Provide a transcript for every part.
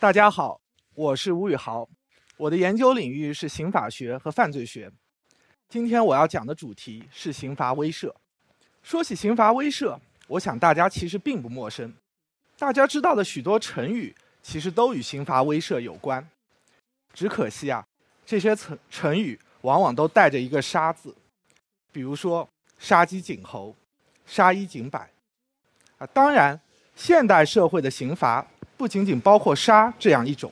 大家好，我是吴宇豪，我的研究领域是刑法学和犯罪学。今天我要讲的主题是刑罚威慑。说起刑罚威慑，我想大家其实并不陌生。大家知道的许多成语，其实都与刑罚威慑有关。只可惜啊，这些成成语往往都带着一个“杀”字，比如说“杀鸡儆猴”“杀一儆百”。啊，当然，现代社会的刑罚。不仅仅包括杀这样一种，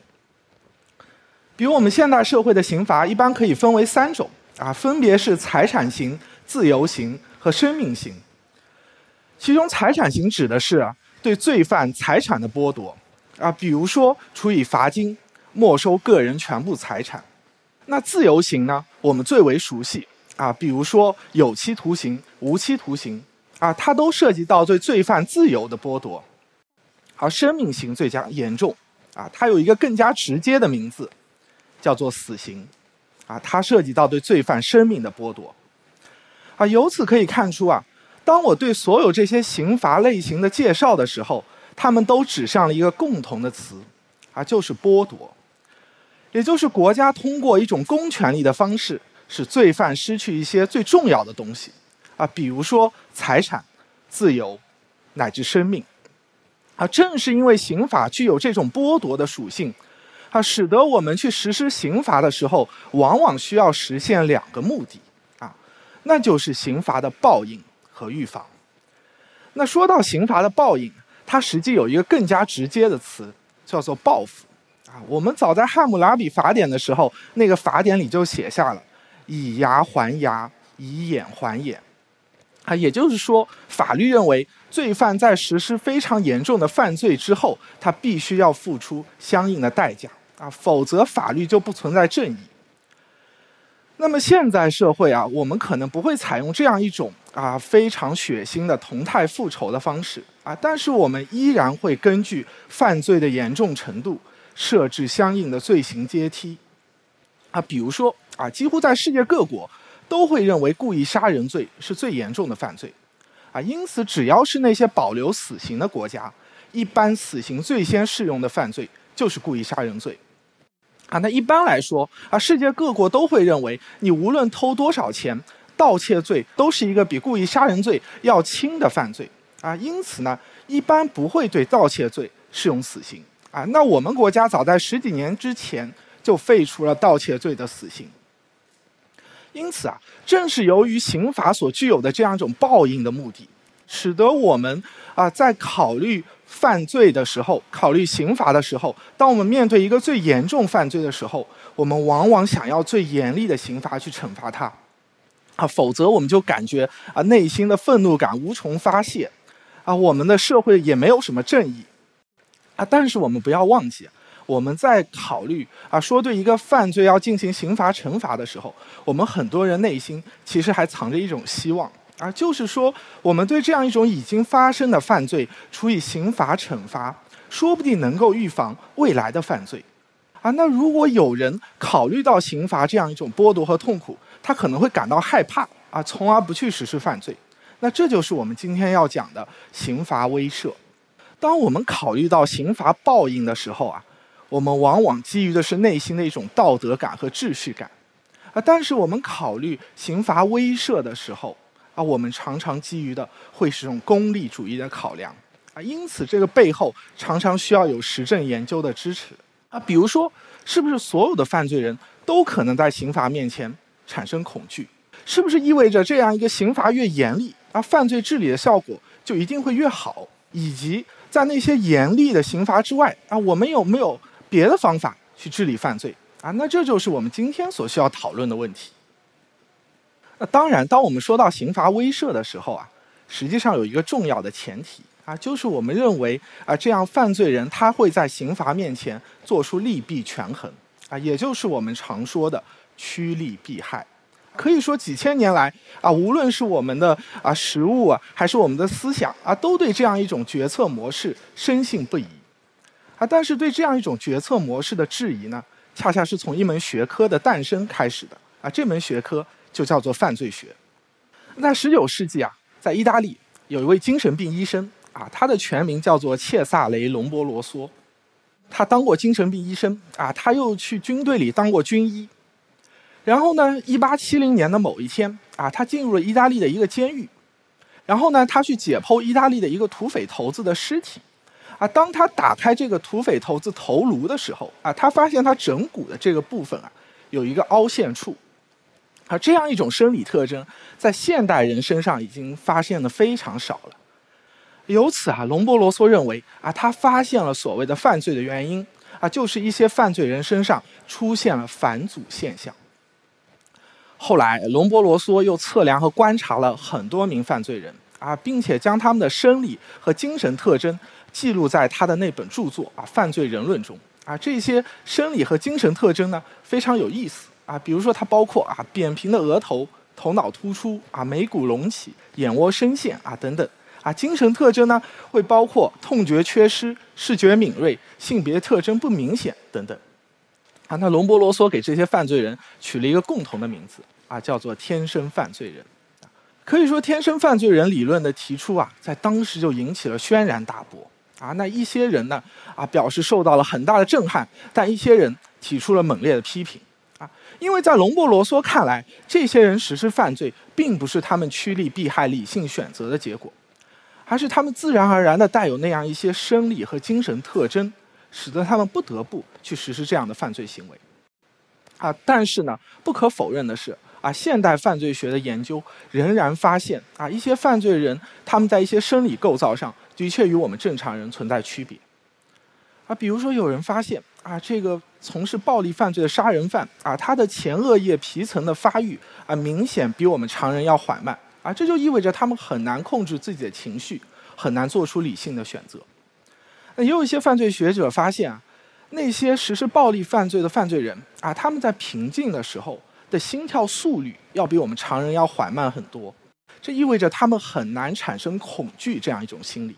比如我们现代社会的刑罚一般可以分为三种啊，分别是财产刑、自由刑和生命刑。其中财产刑指的是对罪犯财产的剥夺啊，比如说处以罚金、没收个人全部财产。那自由刑呢，我们最为熟悉啊，比如说有期徒刑、无期徒刑啊，它都涉及到对罪犯自由的剥夺。而生命刑最加严重，啊，它有一个更加直接的名字，叫做死刑，啊，它涉及到对罪犯生命的剥夺，啊，由此可以看出啊，当我对所有这些刑罚类型的介绍的时候，他们都指向了一个共同的词，啊，就是剥夺，也就是国家通过一种公权力的方式，使罪犯失去一些最重要的东西，啊，比如说财产、自由，乃至生命。啊，正是因为刑法具有这种剥夺的属性，啊，使得我们去实施刑罚的时候，往往需要实现两个目的，啊，那就是刑罚的报应和预防。那说到刑罚的报应，它实际有一个更加直接的词，叫做报复。啊，我们早在《汉姆拉比法典》的时候，那个法典里就写下了“以牙还牙，以眼还眼”。啊，也就是说，法律认为。罪犯在实施非常严重的犯罪之后，他必须要付出相应的代价啊，否则法律就不存在正义。那么现在社会啊，我们可能不会采用这样一种啊非常血腥的同态复仇的方式啊，但是我们依然会根据犯罪的严重程度设置相应的罪行阶梯啊，比如说啊，几乎在世界各国都会认为故意杀人罪是最严重的犯罪。啊，因此，只要是那些保留死刑的国家，一般死刑最先适用的犯罪就是故意杀人罪。啊，那一般来说，啊，世界各国都会认为，你无论偷多少钱，盗窃罪都是一个比故意杀人罪要轻的犯罪。啊，因此呢，一般不会对盗窃罪适用死刑。啊，那我们国家早在十几年之前就废除了盗窃罪的死刑。因此啊，正是由于刑法所具有的这样一种报应的目的，使得我们啊在考虑犯罪的时候，考虑刑罚的时候，当我们面对一个最严重犯罪的时候，我们往往想要最严厉的刑罚去惩罚他，啊，否则我们就感觉啊内心的愤怒感无从发泄，啊，我们的社会也没有什么正义，啊，但是我们不要忘记。我们在考虑啊，说对一个犯罪要进行刑罚惩罚的时候，我们很多人内心其实还藏着一种希望啊，就是说，我们对这样一种已经发生的犯罪处以刑罚惩罚，说不定能够预防未来的犯罪啊。那如果有人考虑到刑罚这样一种剥夺和痛苦，他可能会感到害怕啊，从而不去实施犯罪。那这就是我们今天要讲的刑罚威慑。当我们考虑到刑罚报应的时候啊。我们往往基于的是内心的一种道德感和秩序感，啊，但是我们考虑刑罚威慑的时候，啊，我们常常基于的会是种功利主义的考量，啊，因此这个背后常常需要有实证研究的支持，啊，比如说，是不是所有的犯罪人都可能在刑罚面前产生恐惧？是不是意味着这样一个刑罚越严厉，啊，犯罪治理的效果就一定会越好？以及在那些严厉的刑罚之外，啊，我们有没有？别的方法去治理犯罪啊，那这就是我们今天所需要讨论的问题。那当然，当我们说到刑罚威慑的时候啊，实际上有一个重要的前提啊，就是我们认为啊，这样犯罪人他会在刑罚面前做出利弊权衡啊，也就是我们常说的趋利避害。可以说，几千年来啊，无论是我们的啊实物啊，还是我们的思想啊，都对这样一种决策模式深信不疑。啊，但是对这样一种决策模式的质疑呢，恰恰是从一门学科的诞生开始的。啊，这门学科就叫做犯罪学。在十九世纪啊，在意大利有一位精神病医生啊，他的全名叫做切萨雷·隆波罗梭。他当过精神病医生啊，他又去军队里当过军医。然后呢，一八七零年的某一天啊，他进入了意大利的一个监狱。然后呢，他去解剖意大利的一个土匪头子的尸体。啊，当他打开这个土匪头子头颅的时候啊，他发现他枕骨的这个部分啊，有一个凹陷处。啊，这样一种生理特征，在现代人身上已经发现的非常少了。由此啊，隆波罗梭认为啊，他发现了所谓的犯罪的原因啊，就是一些犯罪人身上出现了返祖现象。后来，隆波罗梭又测量和观察了很多名犯罪人啊，并且将他们的生理和精神特征记录在他的那本著作啊《犯罪人论》中啊。这些生理和精神特征呢，非常有意思啊。比如说，它包括啊扁平的额头、头脑突出啊、眉骨隆起、眼窝深陷啊等等。啊，精神特征呢，会包括痛觉缺失、视觉敏锐、性别特征不明显等等。啊，那隆波罗梭给这些犯罪人取了一个共同的名字，啊，叫做“天生犯罪人”。可以说，“天生犯罪人”理论的提出啊，在当时就引起了轩然大波。啊，那一些人呢，啊，表示受到了很大的震撼，但一些人提出了猛烈的批评。啊，因为在隆波罗梭看来，这些人实施犯罪，并不是他们趋利避害、理性选择的结果。而是他们自然而然的带有那样一些生理和精神特征，使得他们不得不去实施这样的犯罪行为。啊，但是呢，不可否认的是，啊，现代犯罪学的研究仍然发现，啊，一些犯罪人他们在一些生理构造上的确与我们正常人存在区别。啊，比如说有人发现，啊，这个从事暴力犯罪的杀人犯，啊，他的前额叶皮层的发育，啊，明显比我们常人要缓慢。啊，这就意味着他们很难控制自己的情绪，很难做出理性的选择。那也有一些犯罪学者发现啊，那些实施暴力犯罪的犯罪人啊，他们在平静的时候的心跳速率要比我们常人要缓慢很多。这意味着他们很难产生恐惧这样一种心理。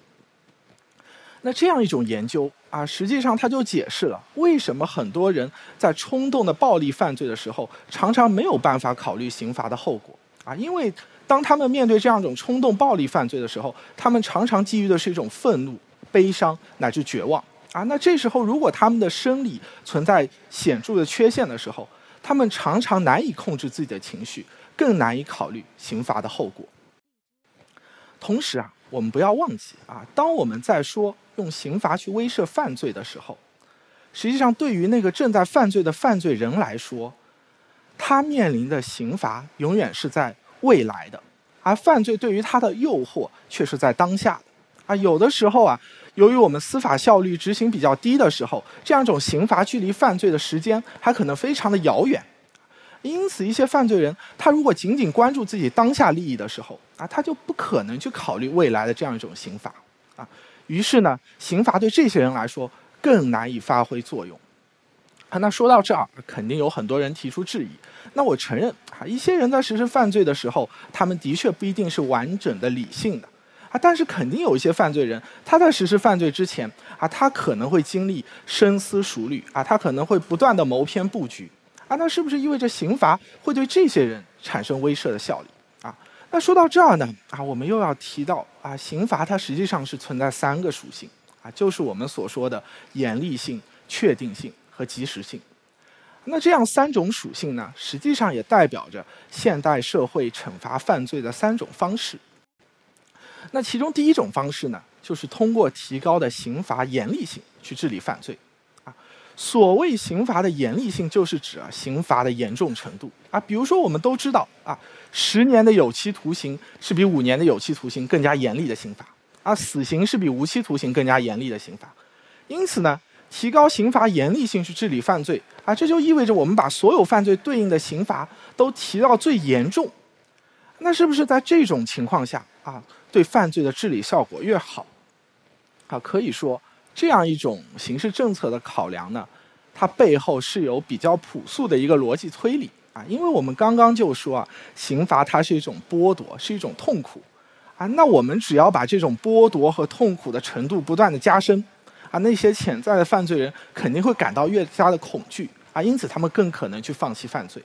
那这样一种研究啊，实际上它就解释了为什么很多人在冲动的暴力犯罪的时候，常常没有办法考虑刑罚的后果啊，因为。当他们面对这样一种冲动暴力犯罪的时候，他们常常基于的是一种愤怒、悲伤乃至绝望啊。那这时候，如果他们的生理存在显著的缺陷的时候，他们常常难以控制自己的情绪，更难以考虑刑罚的后果。同时啊，我们不要忘记啊，当我们在说用刑罚去威慑犯罪的时候，实际上对于那个正在犯罪的犯罪人来说，他面临的刑罚永远是在。未来的，而犯罪对于他的诱惑却是在当下的，啊，有的时候啊，由于我们司法效率执行比较低的时候，这样一种刑罚距离犯罪的时间还可能非常的遥远，因此一些犯罪人他如果仅仅关注自己当下利益的时候，啊，他就不可能去考虑未来的这样一种刑罚，啊，于是呢，刑罚对这些人来说更难以发挥作用。啊，那说到这儿，肯定有很多人提出质疑。那我承认，啊，一些人在实施犯罪的时候，他们的确不一定是完整的理性的，啊，但是肯定有一些犯罪人，他在实施犯罪之前，啊，他可能会经历深思熟虑，啊，他可能会不断的谋篇布局，啊，那是不是意味着刑罚会对这些人产生威慑的效力？啊，那说到这儿呢，啊，我们又要提到，啊，刑罚它实际上是存在三个属性，啊，就是我们所说的严厉性、确定性。和及时性，那这样三种属性呢，实际上也代表着现代社会惩罚犯罪的三种方式。那其中第一种方式呢，就是通过提高的刑罚严厉性去治理犯罪。所谓刑罚的严厉性，就是指啊刑罚的严重程度。啊，比如说我们都知道啊，十年的有期徒刑是比五年的有期徒刑更加严厉的刑罚，啊，死刑是比无期徒刑更加严厉的刑罚。因此呢。提高刑罚严厉性去治理犯罪啊，这就意味着我们把所有犯罪对应的刑罚都提到最严重。那是不是在这种情况下啊，对犯罪的治理效果越好？啊，可以说这样一种刑事政策的考量呢，它背后是有比较朴素的一个逻辑推理啊。因为我们刚刚就说啊，刑罚它是一种剥夺，是一种痛苦啊。那我们只要把这种剥夺和痛苦的程度不断的加深。啊，那些潜在的犯罪人肯定会感到越加的恐惧啊，因此他们更可能去放弃犯罪。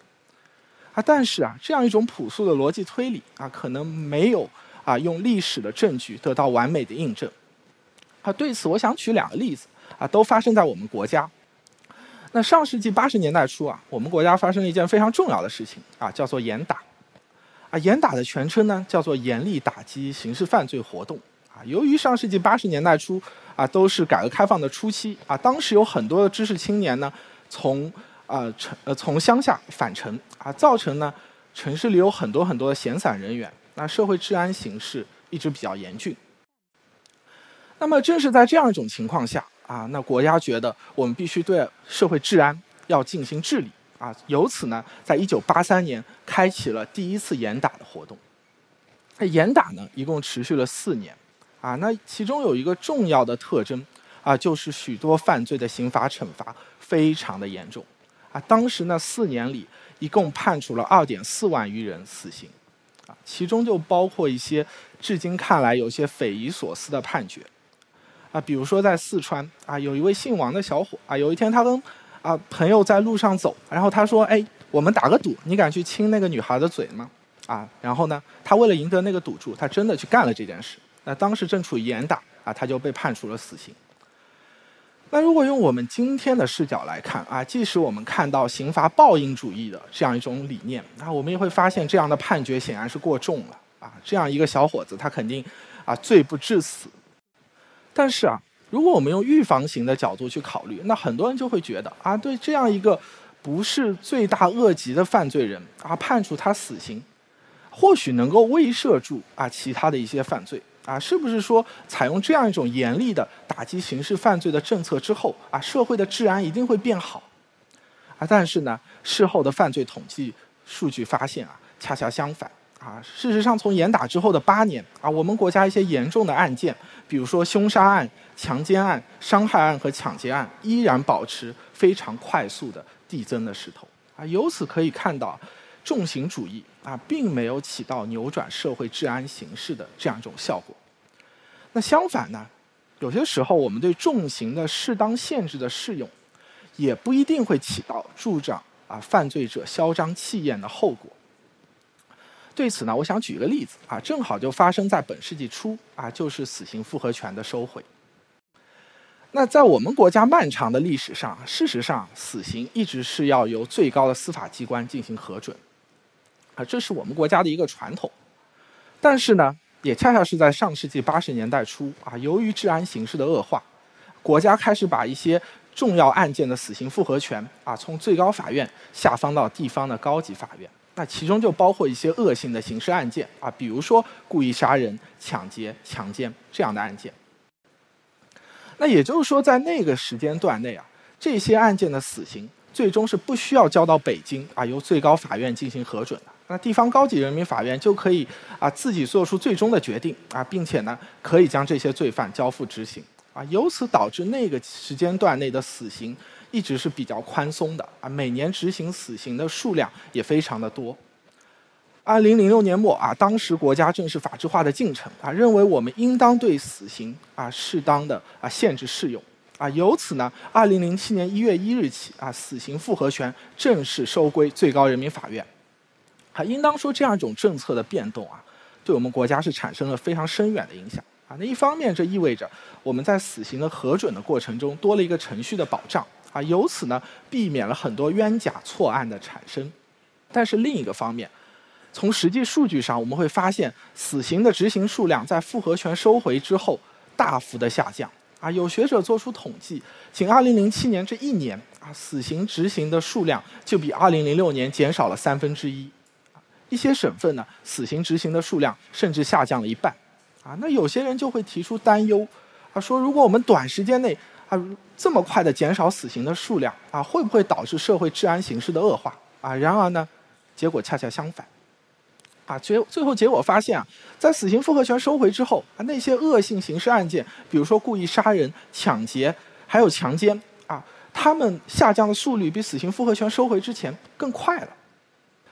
啊，但是啊，这样一种朴素的逻辑推理啊，可能没有啊用历史的证据得到完美的印证。啊，对此我想举两个例子啊，都发生在我们国家。那上世纪八十年代初啊，我们国家发生了一件非常重要的事情啊，叫做严打。啊，严打的全称呢叫做严厉打击刑事犯罪活动。啊，由于上世纪八十年代初啊都是改革开放的初期啊，当时有很多的知识青年呢从啊城呃从乡下返城啊，造成呢城市里有很多很多的闲散人员，那社会治安形势一直比较严峻。那么正是在这样一种情况下。啊，那国家觉得我们必须对社会治安要进行治理啊，由此呢，在一九八三年开启了第一次严打的活动。那严打呢，一共持续了四年，啊，那其中有一个重要的特征啊，就是许多犯罪的刑罚惩罚非常的严重，啊，当时呢四年里一共判处了二点四万余人死刑，啊，其中就包括一些至今看来有些匪夷所思的判决。啊，比如说在四川啊，有一位姓王的小伙啊，有一天他跟啊朋友在路上走，然后他说：“哎，我们打个赌，你敢去亲那个女孩的嘴吗？”啊，然后呢，他为了赢得那个赌注，他真的去干了这件事。那当时正处于严打啊，他就被判处了死刑。那如果用我们今天的视角来看啊，即使我们看到刑罚报应主义的这样一种理念，那我们也会发现这样的判决显然是过重了啊。这样一个小伙子，他肯定啊罪不至死。但是啊，如果我们用预防型的角度去考虑，那很多人就会觉得啊，对这样一个不是罪大恶极的犯罪人啊，判处他死刑，或许能够威慑住啊其他的一些犯罪啊，是不是说采用这样一种严厉的打击刑事犯罪的政策之后啊，社会的治安一定会变好？啊，但是呢，事后的犯罪统计数据发现啊，恰恰相反。啊，事实上，从严打之后的八年啊，我们国家一些严重的案件，比如说凶杀案、强奸案、伤害案和抢劫案，依然保持非常快速的递增的势头。啊，由此可以看到，重刑主义啊，并没有起到扭转社会治安形势的这样一种效果。那相反呢，有些时候我们对重刑的适当限制的适用，也不一定会起到助长啊犯罪者嚣张气焰的后果。对此呢，我想举一个例子啊，正好就发生在本世纪初啊，就是死刑复核权的收回。那在我们国家漫长的历史上，事实上死刑一直是要由最高的司法机关进行核准，啊，这是我们国家的一个传统。但是呢，也恰恰是在上世纪八十年代初啊，由于治安形势的恶化，国家开始把一些重要案件的死刑复核权啊，从最高法院下放到地方的高级法院。那其中就包括一些恶性的刑事案件啊，比如说故意杀人、抢劫、强奸这样的案件。那也就是说，在那个时间段内啊，这些案件的死刑最终是不需要交到北京啊，由最高法院进行核准的。那地方高级人民法院就可以啊自己做出最终的决定啊，并且呢，可以将这些罪犯交付执行啊，由此导致那个时间段内的死刑。一直是比较宽松的啊，每年执行死刑的数量也非常的多。二零零六年末啊，当时国家正是法制化的进程啊，认为我们应当对死刑啊适当的啊限制适用啊，由此呢，二零零七年一月一日起啊，死刑复核权正式收归最高人民法院。啊，应当说这样一种政策的变动啊，对我们国家是产生了非常深远的影响啊。那一方面，这意味着我们在死刑的核准的过程中多了一个程序的保障。啊，由此呢，避免了很多冤假错案的产生。但是另一个方面，从实际数据上，我们会发现，死刑的执行数量在复核权收回之后大幅的下降。啊，有学者做出统计，仅2007年这一年，啊，死刑执行的数量就比2006年减少了三分之一。一些省份呢，死刑执行的数量甚至下降了一半。啊，那有些人就会提出担忧，啊，说如果我们短时间内，啊，这么快的减少死刑的数量啊，会不会导致社会治安形势的恶化啊？然而呢，结果恰恰相反，啊，最最后结果发现啊，在死刑复核权收回之后啊，那些恶性刑事案件，比如说故意杀人、抢劫，还有强奸啊，他们下降的速率比死刑复核权收回之前更快了。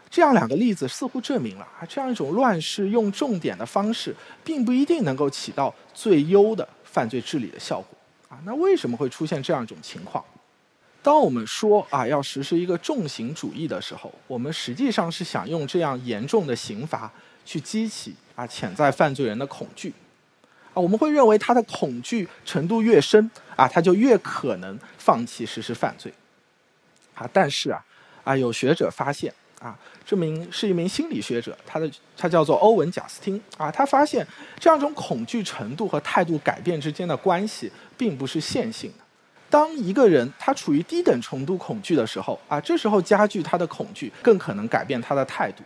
这样两个例子似乎证明了啊，这样一种乱世用重点的方式，并不一定能够起到最优的犯罪治理的效果。啊，那为什么会出现这样一种情况？当我们说啊要实施一个重刑主义的时候，我们实际上是想用这样严重的刑罚去激起啊潜在犯罪人的恐惧。啊，我们会认为他的恐惧程度越深啊，他就越可能放弃实施犯罪。啊，但是啊，啊，有学者发现啊，这名是一名心理学者，他的他叫做欧文·贾斯汀啊，他发现这样一种恐惧程度和态度改变之间的关系并不是线性的。当一个人他处于低等程度恐惧的时候啊，这时候加剧他的恐惧，更可能改变他的态度。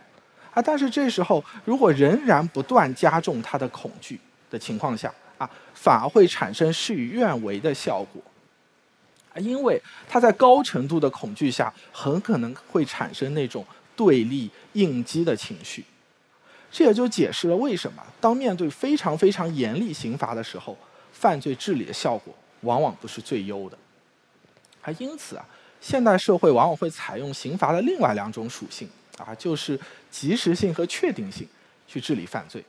啊，但是这时候如果仍然不断加重他的恐惧的情况下啊，反而会产生事与愿违的效果。啊，因为他在高程度的恐惧下，很可能会产生那种对立应激的情绪。这也就解释了为什么当面对非常非常严厉刑罚的时候，犯罪治理的效果往往不是最优的。还，因此啊，现代社会往往会采用刑罚的另外两种属性。啊，就是及时性和确定性去治理犯罪。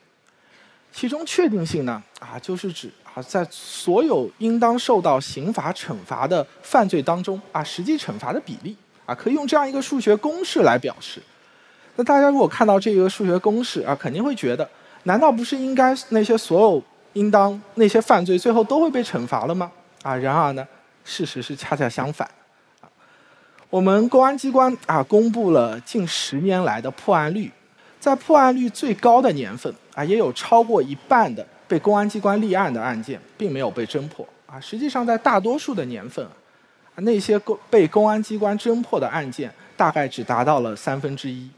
其中确定性呢，啊，就是指啊，在所有应当受到刑罚惩罚的犯罪当中，啊，实际惩罚的比例，啊，可以用这样一个数学公式来表示。那大家如果看到这个数学公式啊，肯定会觉得，难道不是应该那些所有应当那些犯罪最后都会被惩罚了吗？啊，然而呢，事实是恰恰相反。我们公安机关啊，公布了近十年来的破案率，在破案率最高的年份啊，也有超过一半的被公安机关立案的案件并没有被侦破啊。实际上，在大多数的年份，那些公被公安机关侦破的案件大概只达到了三分之一。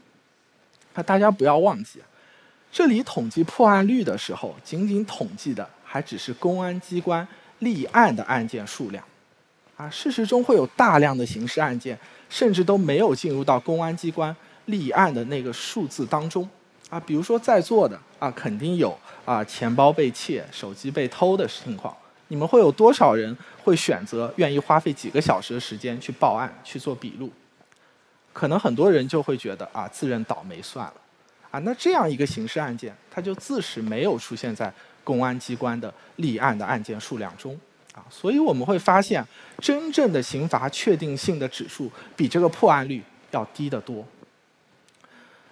那大家不要忘记，这里统计破案率的时候，仅仅统计的还只是公安机关立案的案件数量。啊，事实中会有大量的刑事案件，甚至都没有进入到公安机关立案的那个数字当中。啊，比如说在座的啊，肯定有啊钱包被窃、手机被偷的情况。你们会有多少人会选择愿意花费几个小时的时间去报案、去做笔录？可能很多人就会觉得啊，自认倒霉算了。啊，那这样一个刑事案件，它就自始没有出现在公安机关的立案的案件数量中。啊，所以我们会发现，真正的刑罚确定性的指数比这个破案率要低得多。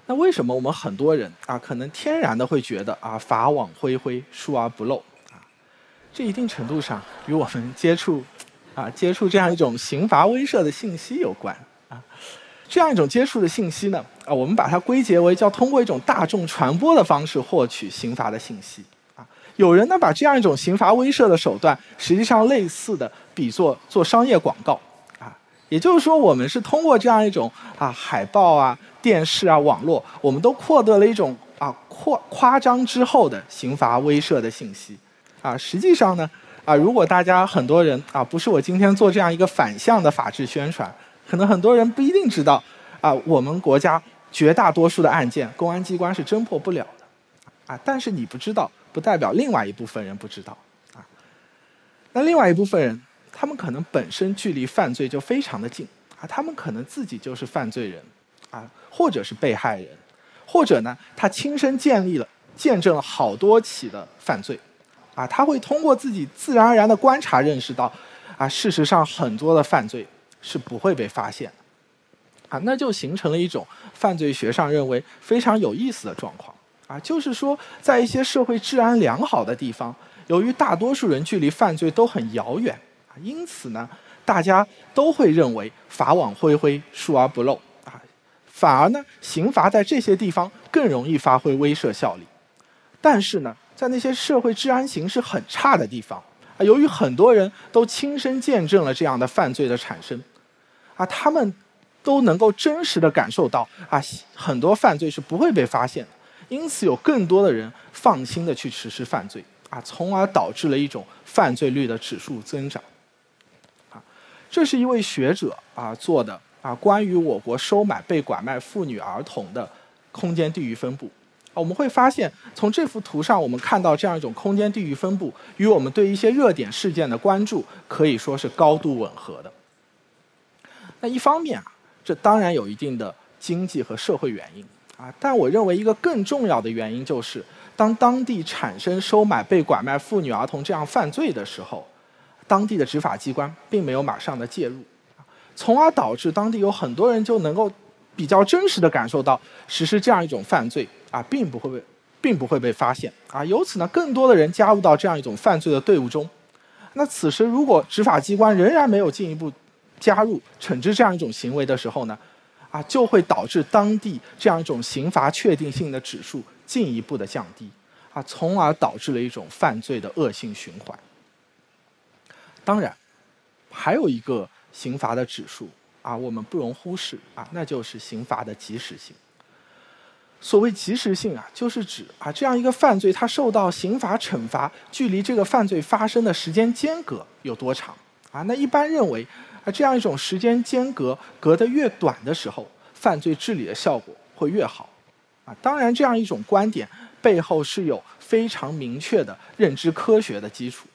那为什么我们很多人啊，可能天然的会觉得啊，法网恢恢，疏而不漏？这一定程度上与我们接触啊，接触这样一种刑罚威慑的信息有关啊。这样一种接触的信息呢，啊，我们把它归结为叫通过一种大众传播的方式获取刑罚的信息啊。有人呢把这样一种刑罚威慑的手段，实际上类似的比作做商业广告，啊，也就是说我们是通过这样一种啊海报啊、电视啊、网络，我们都获得了一种啊扩夸张之后的刑罚威慑的信息，啊，实际上呢，啊，如果大家很多人啊，不是我今天做这样一个反向的法制宣传，可能很多人不一定知道，啊，我们国家绝大多数的案件，公安机关是侦破不了的，啊，但是你不知道。不代表另外一部分人不知道啊。那另外一部分人，他们可能本身距离犯罪就非常的近啊，他们可能自己就是犯罪人啊，或者是被害人，或者呢，他亲身建立了、见证了好多起的犯罪啊，他会通过自己自然而然的观察认识到啊，事实上很多的犯罪是不会被发现啊，那就形成了一种犯罪学上认为非常有意思的状况。啊，就是说，在一些社会治安良好的地方，由于大多数人距离犯罪都很遥远啊，因此呢，大家都会认为法网恢恢，疏而不漏啊，反而呢，刑罚在这些地方更容易发挥威慑效力。但是呢，在那些社会治安形势很差的地方啊，由于很多人都亲身见证了这样的犯罪的产生啊，他们都能够真实的感受到啊，很多犯罪是不会被发现的。因此，有更多的人放心的去实施犯罪啊，从而导致了一种犯罪率的指数增长。啊，这是一位学者啊做的啊关于我国收买被拐卖妇女儿童的空间地域分布。我们会发现，从这幅图上，我们看到这样一种空间地域分布，与我们对一些热点事件的关注可以说是高度吻合的。那一方面啊，这当然有一定的经济和社会原因。啊，但我认为一个更重要的原因就是，当当地产生收买被拐卖妇女儿童这样犯罪的时候，当地的执法机关并没有马上的介入，从而导致当地有很多人就能够比较真实的感受到实施这样一种犯罪啊，并不会被并不会被发现啊。由此呢，更多的人加入到这样一种犯罪的队伍中。那此时，如果执法机关仍然没有进一步加入惩治这样一种行为的时候呢，啊，就会导致当地这样一种刑罚确定性的指数进一步的降低啊，从而导致了一种犯罪的恶性循环。当然，还有一个刑罚的指数啊，我们不容忽视啊，那就是刑罚的及时性。所谓及时性啊，就是指啊这样一个犯罪，它受到刑罚惩罚距离这个犯罪发生的时间间隔有多长啊？那一般认为啊这样一种时间间隔隔得越短的时候，犯罪治理的效果会越好啊。当然，这样一种观点背后是有非常明确的认知科学的基础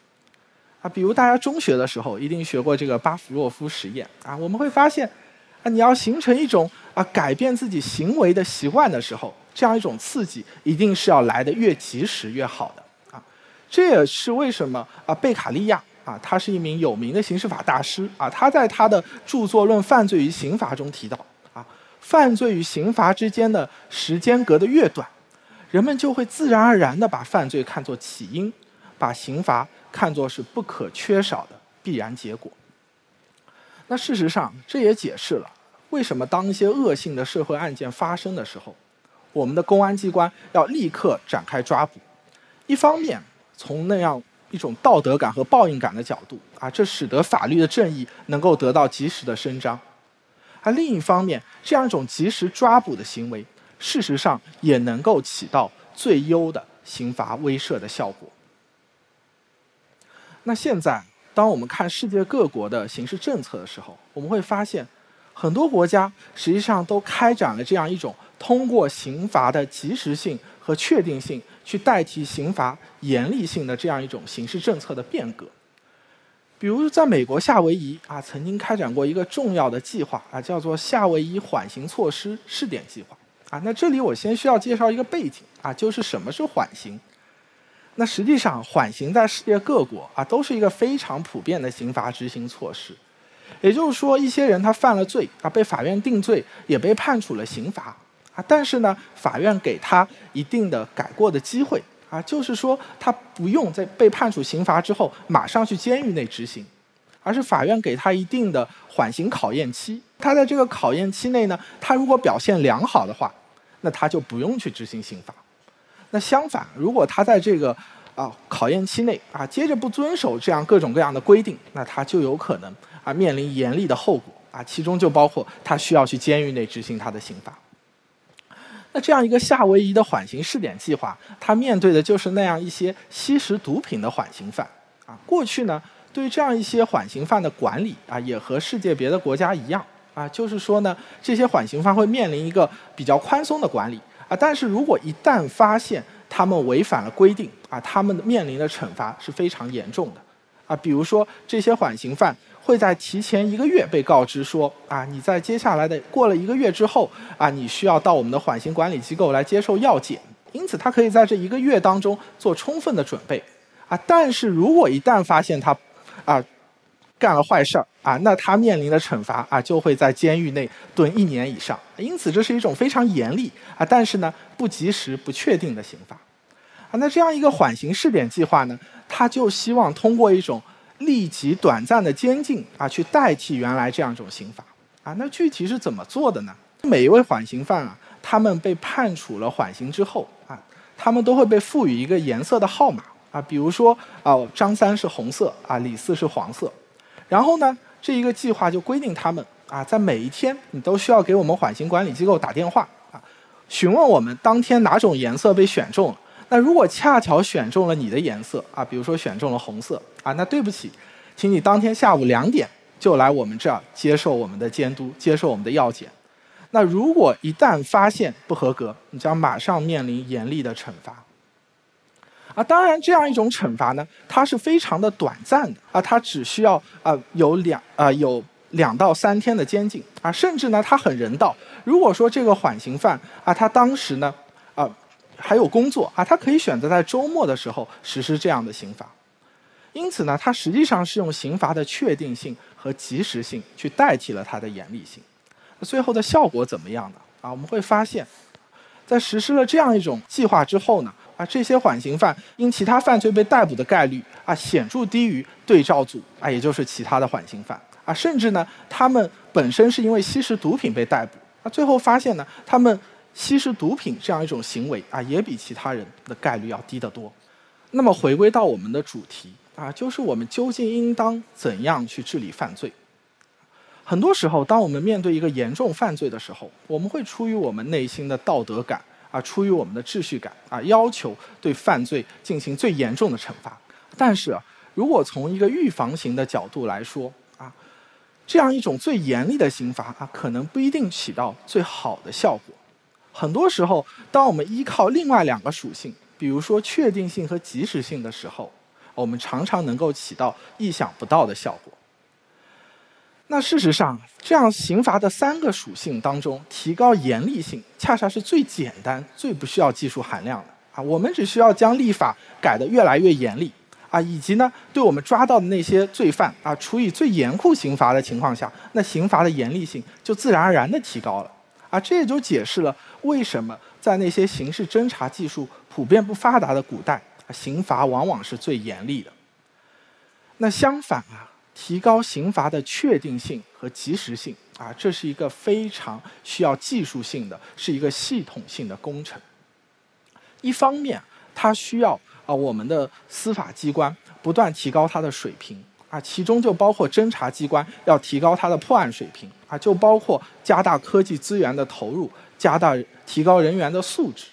啊。比如大家中学的时候一定学过这个巴甫洛夫实验啊，我们会发现。啊，你要形成一种啊改变自己行为的习惯的时候，这样一种刺激一定是要来的越及时越好的啊。这也是为什么啊贝卡利亚啊，他是一名有名的刑事法大师啊，他在他的著作《论犯罪与刑罚》中提到啊，犯罪与刑罚之间的时间隔得越短，人们就会自然而然地把犯罪看作起因，把刑罚看作是不可缺少的必然结果。那事实上，这也解释了为什么当一些恶性的社会案件发生的时候，我们的公安机关要立刻展开抓捕。一方面，从那样一种道德感和报应感的角度啊，这使得法律的正义能够得到及时的伸张；而另一方面，这样一种及时抓捕的行为，事实上也能够起到最优的刑罚威慑的效果。那现在。当我们看世界各国的刑事政策的时候，我们会发现，很多国家实际上都开展了这样一种通过刑罚的及时性和确定性去代替刑罚严厉性的这样一种刑事政策的变革。比如，在美国夏威夷啊，曾经开展过一个重要的计划啊，叫做夏威夷缓刑措施试点计划啊。那这里我先需要介绍一个背景啊，就是什么是缓刑。那实际上，缓刑在世界各国啊都是一个非常普遍的刑罚执行措施。也就是说，一些人他犯了罪啊，被法院定罪，也被判处了刑罚啊。但是呢，法院给他一定的改过的机会啊，就是说他不用在被判处刑罚之后马上去监狱内执行，而是法院给他一定的缓刑考验期。他在这个考验期内呢，他如果表现良好的话，那他就不用去执行刑罚。那相反，如果他在这个啊考验期内啊接着不遵守这样各种各样的规定，那他就有可能啊面临严厉的后果啊，其中就包括他需要去监狱内执行他的刑罚。那这样一个夏威夷的缓刑试点计划，他面对的就是那样一些吸食毒品的缓刑犯啊。过去呢，对于这样一些缓刑犯的管理啊，也和世界别的国家一样啊，就是说呢，这些缓刑犯会面临一个比较宽松的管理。但是如果一旦发现他们违反了规定，啊，他们面临的惩罚是非常严重的，啊，比如说这些缓刑犯会在提前一个月被告知说，啊，你在接下来的过了一个月之后，啊，你需要到我们的缓刑管理机构来接受药检，因此他可以在这一个月当中做充分的准备，啊，但是如果一旦发现他，啊。干了坏事儿啊，那他面临的惩罚啊，就会在监狱内蹲一年以上。因此，这是一种非常严厉啊，但是呢，不及时、不确定的刑罚啊。那这样一个缓刑试点计划呢，他就希望通过一种立即、短暂的监禁啊，去代替原来这样一种刑罚啊。那具体是怎么做的呢？每一位缓刑犯啊，他们被判处了缓刑之后啊，他们都会被赋予一个颜色的号码啊，比如说啊，张三是红色啊，李四是黄色。然后呢，这一个计划就规定他们啊，在每一天你都需要给我们缓刑管理机构打电话啊，询问我们当天哪种颜色被选中了。那如果恰巧选中了你的颜色啊，比如说选中了红色啊，那对不起，请你当天下午两点就来我们这儿接受我们的监督，接受我们的药检。那如果一旦发现不合格，你将马上面临严厉的惩罚。啊，当然，这样一种惩罚呢，它是非常的短暂的啊，它只需要啊有两啊有两到三天的监禁啊，甚至呢，它很人道。如果说这个缓刑犯啊，他当时呢啊还有工作啊，他可以选择在周末的时候实施这样的刑罚。因此呢，它实际上是用刑罚的确定性和及时性去代替了它的严厉性。最后的效果怎么样呢？啊，我们会发现，在实施了这样一种计划之后呢，啊，这些缓刑犯因其他犯罪被逮捕的概率啊，显著低于对照组啊，也就是其他的缓刑犯啊，甚至呢，他们本身是因为吸食毒品被逮捕啊，最后发现呢，他们吸食毒品这样一种行为啊，也比其他人的概率要低得多。那么回归到我们的主题啊，就是我们究竟应当怎样去治理犯罪？很多时候，当我们面对一个严重犯罪的时候，我们会出于我们内心的道德感啊，出于我们的秩序感啊，要求对犯罪进行最严重的惩罚。但是，如果从一个预防型的角度来说啊，这样一种最严厉的刑罚啊，可能不一定起到最好的效果。很多时候，当我们依靠另外两个属性，比如说确定性和及时性的时候，我们常常能够起到意想不到的效果。那事实上，这样刑罚的三个属性当中，提高严厉性恰恰是最简单、最不需要技术含量的啊。我们只需要将立法改得越来越严厉啊，以及呢，对我们抓到的那些罪犯啊，处以最严酷刑罚的情况下，那刑罚的严厉性就自然而然地提高了啊。这也就解释了为什么在那些刑事侦查技术普遍不发达的古代，刑罚往往是最严厉的。那相反啊。提高刑罚的确定性和及时性啊，这是一个非常需要技术性的，是一个系统性的工程。一方面，它需要啊我们的司法机关不断提高它的水平啊，其中就包括侦查机关要提高它的破案水平啊，就包括加大科技资源的投入，加大提高人员的素质。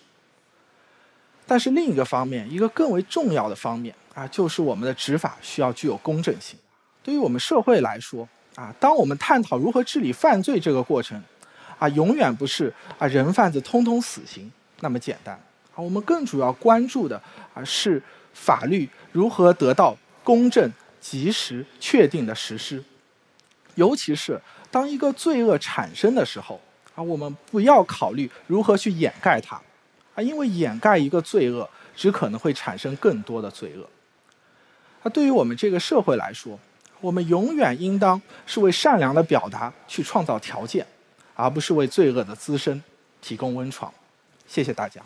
但是另一个方面，一个更为重要的方面啊，就是我们的执法需要具有公正性。对于我们社会来说，啊，当我们探讨如何治理犯罪这个过程，啊，永远不是啊人贩子通通死刑那么简单。啊，我们更主要关注的啊是法律如何得到公正、及时、确定的实施。尤其是当一个罪恶产生的时候，啊，我们不要考虑如何去掩盖它，啊，因为掩盖一个罪恶，只可能会产生更多的罪恶。那对于我们这个社会来说，我们永远应当是为善良的表达去创造条件，而不是为罪恶的滋生提供温床。谢谢大家。